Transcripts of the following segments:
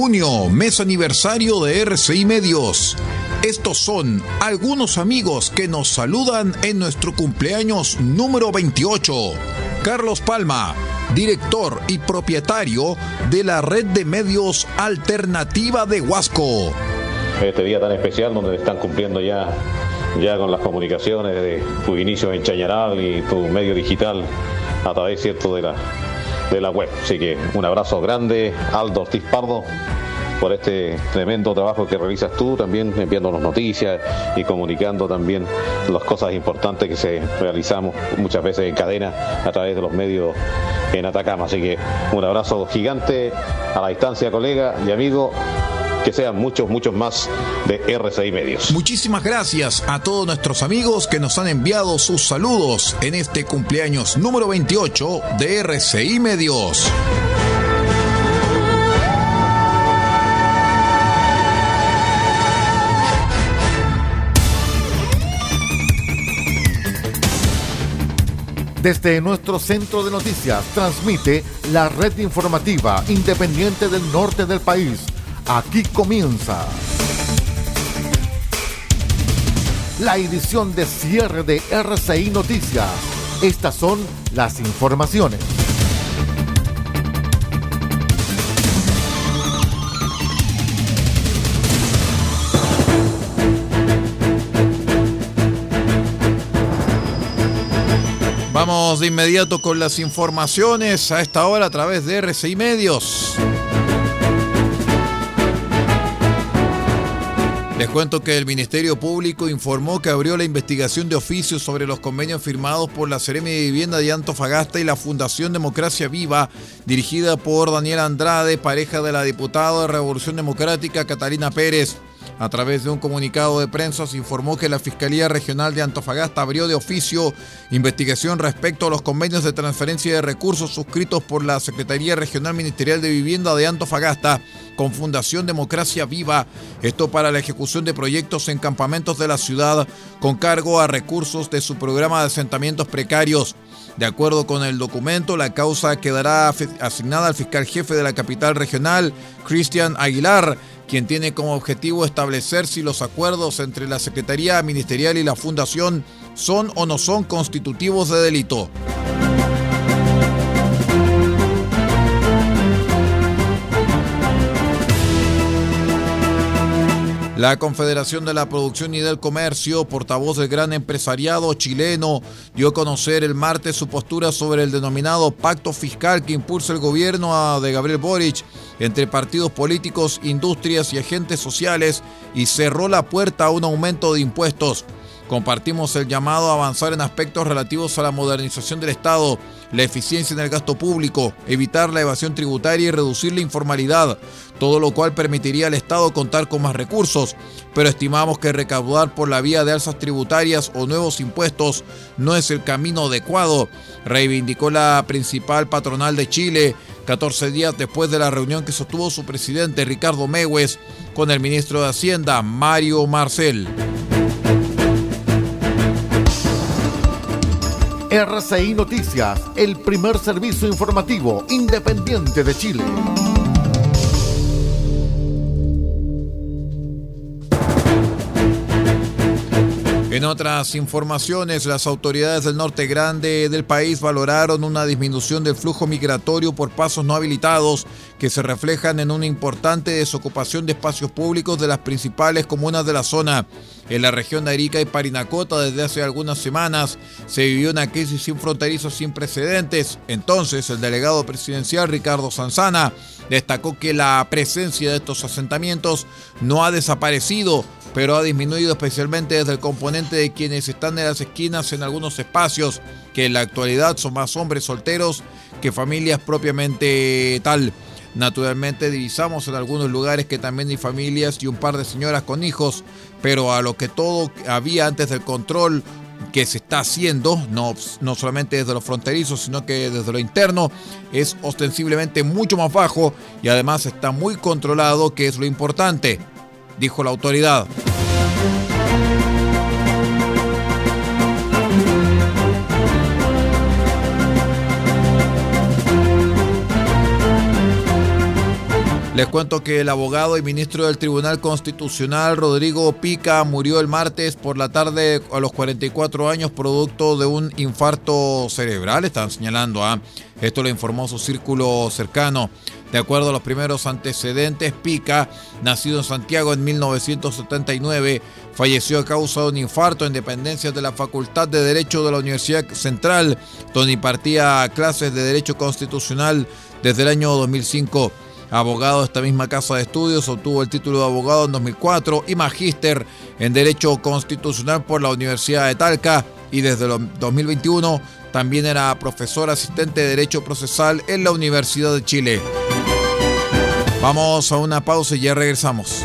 Junio, mes aniversario de RCI Medios. Estos son algunos amigos que nos saludan en nuestro cumpleaños número 28. Carlos Palma, director y propietario de la red de medios alternativa de Huasco. Este día tan especial donde están cumpliendo ya, ya con las comunicaciones de tu inicio en Chañaral y tu medio digital a través cierto de la, de la web. Así que un abrazo grande, Aldo Ortiz Pardo, por este tremendo trabajo que realizas tú, también enviándonos noticias y comunicando también las cosas importantes que se realizamos muchas veces en cadena a través de los medios en Atacama. Así que un abrazo gigante a la distancia, colega y amigo que sean muchos, muchos más de RCI Medios. Muchísimas gracias a todos nuestros amigos que nos han enviado sus saludos en este cumpleaños número 28 de RCI Medios. Desde nuestro centro de noticias transmite la red informativa independiente del norte del país. Aquí comienza la edición de cierre de RCI Noticias. Estas son las informaciones. Vamos de inmediato con las informaciones a esta hora a través de RCI Medios. Les cuento que el Ministerio Público informó que abrió la investigación de oficios sobre los convenios firmados por la Seremi de Vivienda de Antofagasta y la Fundación Democracia Viva, dirigida por Daniel Andrade, pareja de la diputada de Revolución Democrática Catalina Pérez. A través de un comunicado de prensa se informó que la Fiscalía Regional de Antofagasta abrió de oficio investigación respecto a los convenios de transferencia de recursos suscritos por la Secretaría Regional Ministerial de Vivienda de Antofagasta con Fundación Democracia Viva, esto para la ejecución de proyectos en campamentos de la ciudad con cargo a recursos de su programa de asentamientos precarios. De acuerdo con el documento, la causa quedará asignada al fiscal jefe de la capital regional, Cristian Aguilar, quien tiene como objetivo establecer si los acuerdos entre la Secretaría Ministerial y la Fundación son o no son constitutivos de delito. La Confederación de la Producción y del Comercio, portavoz del gran empresariado chileno, dio a conocer el martes su postura sobre el denominado pacto fiscal que impulsa el gobierno de Gabriel Boric entre partidos políticos, industrias y agentes sociales y cerró la puerta a un aumento de impuestos. Compartimos el llamado a avanzar en aspectos relativos a la modernización del Estado, la eficiencia en el gasto público, evitar la evasión tributaria y reducir la informalidad, todo lo cual permitiría al Estado contar con más recursos, pero estimamos que recaudar por la vía de alzas tributarias o nuevos impuestos no es el camino adecuado, reivindicó la principal patronal de Chile, 14 días después de la reunión que sostuvo su presidente Ricardo Mewes con el ministro de Hacienda, Mario Marcel. RCI Noticias, el primer servicio informativo independiente de Chile. En otras informaciones, las autoridades del norte grande del país valoraron una disminución del flujo migratorio por pasos no habilitados que se reflejan en una importante desocupación de espacios públicos de las principales comunas de la zona. En la región de Arica y Parinacota desde hace algunas semanas se vivió una crisis sin fronterizos sin precedentes. Entonces el delegado presidencial Ricardo Sanzana destacó que la presencia de estos asentamientos no ha desaparecido, pero ha disminuido especialmente desde el componente de quienes están en las esquinas en algunos espacios, que en la actualidad son más hombres solteros que familias propiamente tal. Naturalmente divisamos en algunos lugares que también hay familias y un par de señoras con hijos, pero a lo que todo había antes del control que se está haciendo, no, no solamente desde los fronterizos, sino que desde lo interno, es ostensiblemente mucho más bajo y además está muy controlado, que es lo importante, dijo la autoridad. Les cuento que el abogado y ministro del Tribunal Constitucional, Rodrigo Pica, murió el martes por la tarde a los 44 años producto de un infarto cerebral, están señalando. ¿ah? Esto lo informó su círculo cercano. De acuerdo a los primeros antecedentes, Pica, nacido en Santiago en 1979, falleció a causa de un infarto en dependencias de la Facultad de Derecho de la Universidad Central, donde impartía clases de Derecho Constitucional desde el año 2005 abogado de esta misma casa de estudios, obtuvo el título de abogado en 2004 y magíster en Derecho Constitucional por la Universidad de Talca y desde el 2021 también era profesor asistente de Derecho Procesal en la Universidad de Chile. Vamos a una pausa y ya regresamos.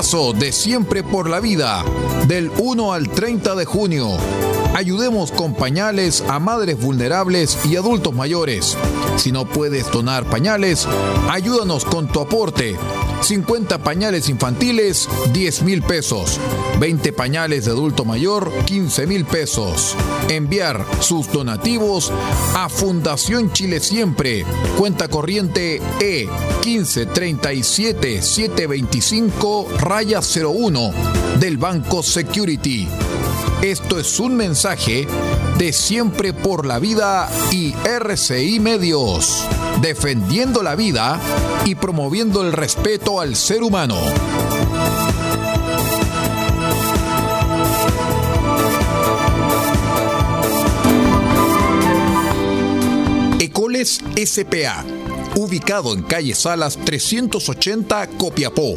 Pañalazo de Siempre por la Vida, del 1 al 30 de junio. Ayudemos con pañales a madres vulnerables y adultos mayores. Si no puedes donar pañales, ayúdanos con tu aporte. 50 pañales infantiles, 10 mil pesos. 20 pañales de adulto mayor, 15 mil pesos. Enviar sus donativos a Fundación Chile Siempre. Cuenta corriente E 1537 725 raya 01 del Banco Security. Esto es un mensaje de Siempre por la Vida y RCI Medios, defendiendo la vida y promoviendo el respeto al ser humano. Ecoles SPA, ubicado en calle Salas 380 Copiapó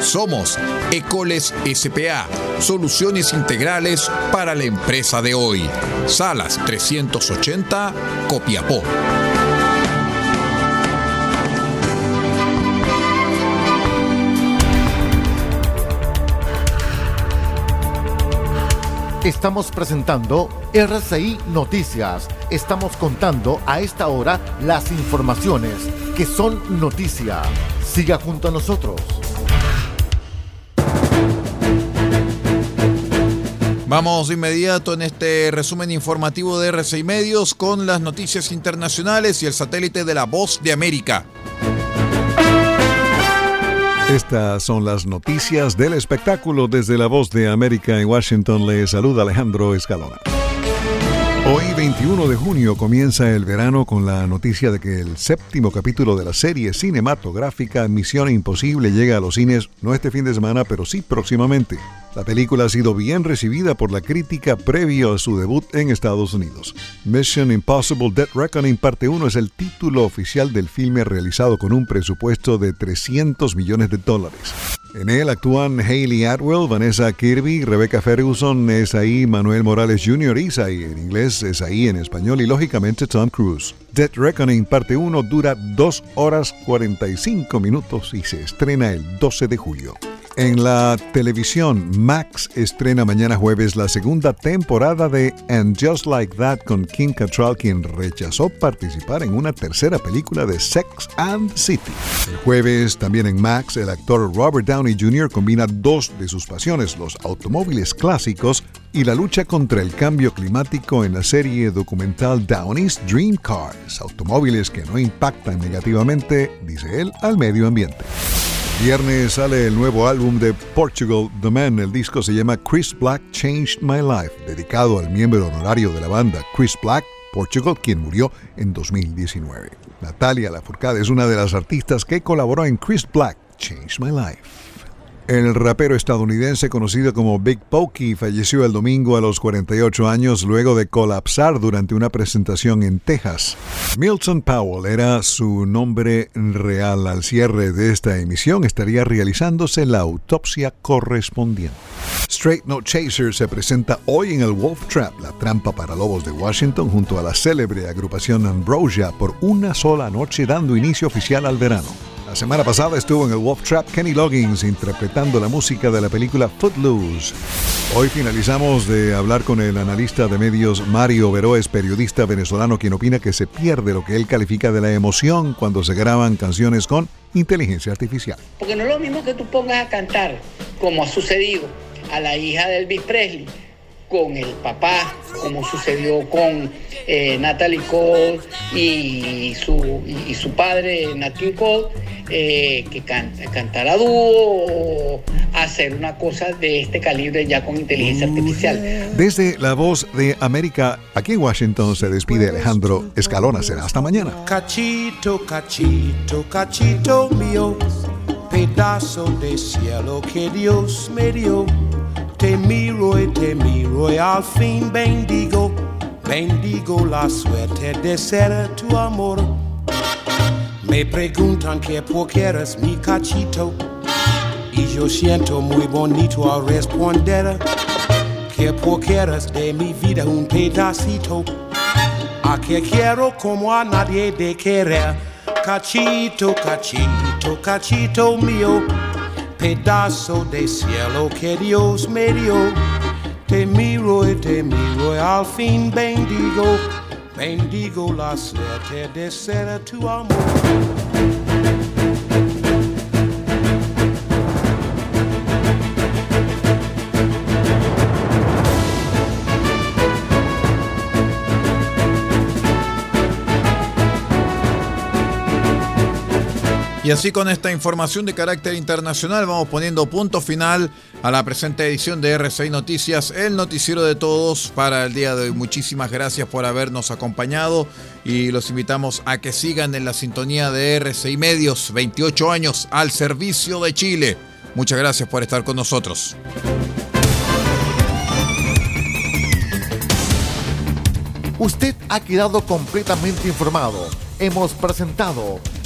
somos Ecoles SPA, soluciones integrales para la empresa de hoy. Salas 380, Copiapó. Estamos presentando RCI Noticias. Estamos contando a esta hora las informaciones que son noticia. Siga junto a nosotros. Vamos de inmediato en este resumen informativo de R6 Medios con las noticias internacionales y el satélite de la Voz de América. Estas son las noticias del espectáculo desde la Voz de América en Washington. Le saluda Alejandro Escalona. Hoy 21 de junio comienza el verano con la noticia de que el séptimo capítulo de la serie cinematográfica Misión Imposible llega a los cines no este fin de semana, pero sí próximamente. La película ha sido bien recibida por la crítica previo a su debut en Estados Unidos. Mission Impossible Dead Reckoning Parte 1 es el título oficial del filme realizado con un presupuesto de 300 millones de dólares. En él actúan Hayley Atwell, Vanessa Kirby, Rebecca Ferguson, ahí Manuel Morales Jr., Isai en inglés, ahí en español y lógicamente Tom Cruise. Dead Reckoning Parte 1 dura 2 horas 45 minutos y se estrena el 12 de julio. En la televisión, Max estrena mañana jueves la segunda temporada de And Just Like That con Kim Cattrall, quien rechazó participar en una tercera película de Sex and City. El jueves, también en Max, el actor Robert Downey Jr. combina dos de sus pasiones, los automóviles clásicos y la lucha contra el cambio climático en la serie documental Downey's Dream Cars, automóviles que no impactan negativamente, dice él, al medio ambiente. Viernes sale el nuevo álbum de Portugal The Man. El disco se llama Chris Black Changed My Life, dedicado al miembro honorario de la banda, Chris Black, Portugal, quien murió en 2019. Natalia Lafourcade es una de las artistas que colaboró en Chris Black Changed My Life. El rapero estadounidense conocido como Big Pokey falleció el domingo a los 48 años luego de colapsar durante una presentación en Texas. Milton Powell era su nombre real. Al cierre de esta emisión estaría realizándose la autopsia correspondiente. Straight No Chaser se presenta hoy en el Wolf Trap, la trampa para lobos de Washington, junto a la célebre agrupación Ambrosia por una sola noche dando inicio oficial al verano. Semana pasada estuvo en el Wolf Trap Kenny Loggins interpretando la música de la película Footloose. Hoy finalizamos de hablar con el analista de medios Mario Veroes, periodista venezolano, quien opina que se pierde lo que él califica de la emoción cuando se graban canciones con inteligencia artificial. Porque no es lo mismo que tú pongas a cantar, como ha sucedido, a la hija de Elvis Presley con el papá, como sucedió con eh, Natalie Cole y su, y, su padre, Natalie Cole, eh, que canta, cantar a dúo o hacer una cosa de este calibre ya con inteligencia artificial. Desde la voz de América, aquí en Washington se despide Alejandro Escalona. Será hasta mañana. Cachito, cachito, cachito mío, pedazo de cielo que Dios me dio te miro y te miro y al fin bendigo, bendigo la suerte de ser tu amor. Me preguntan que por qué eres mi cachito y yo siento muy bonito al responder que por qué eres de mi vida un pedacito. A que quiero como a nadie de querer, cachito, cachito, cachito mío pedazo de cielo que Dios me dio. Te miro y te miro y al fin bendigo, bendigo la suerte de ser tu amor. Y así con esta información de carácter internacional vamos poniendo punto final a la presente edición de RCI Noticias, el noticiero de todos para el día de hoy. Muchísimas gracias por habernos acompañado y los invitamos a que sigan en la sintonía de RCI Medios, 28 años al servicio de Chile. Muchas gracias por estar con nosotros. Usted ha quedado completamente informado. Hemos presentado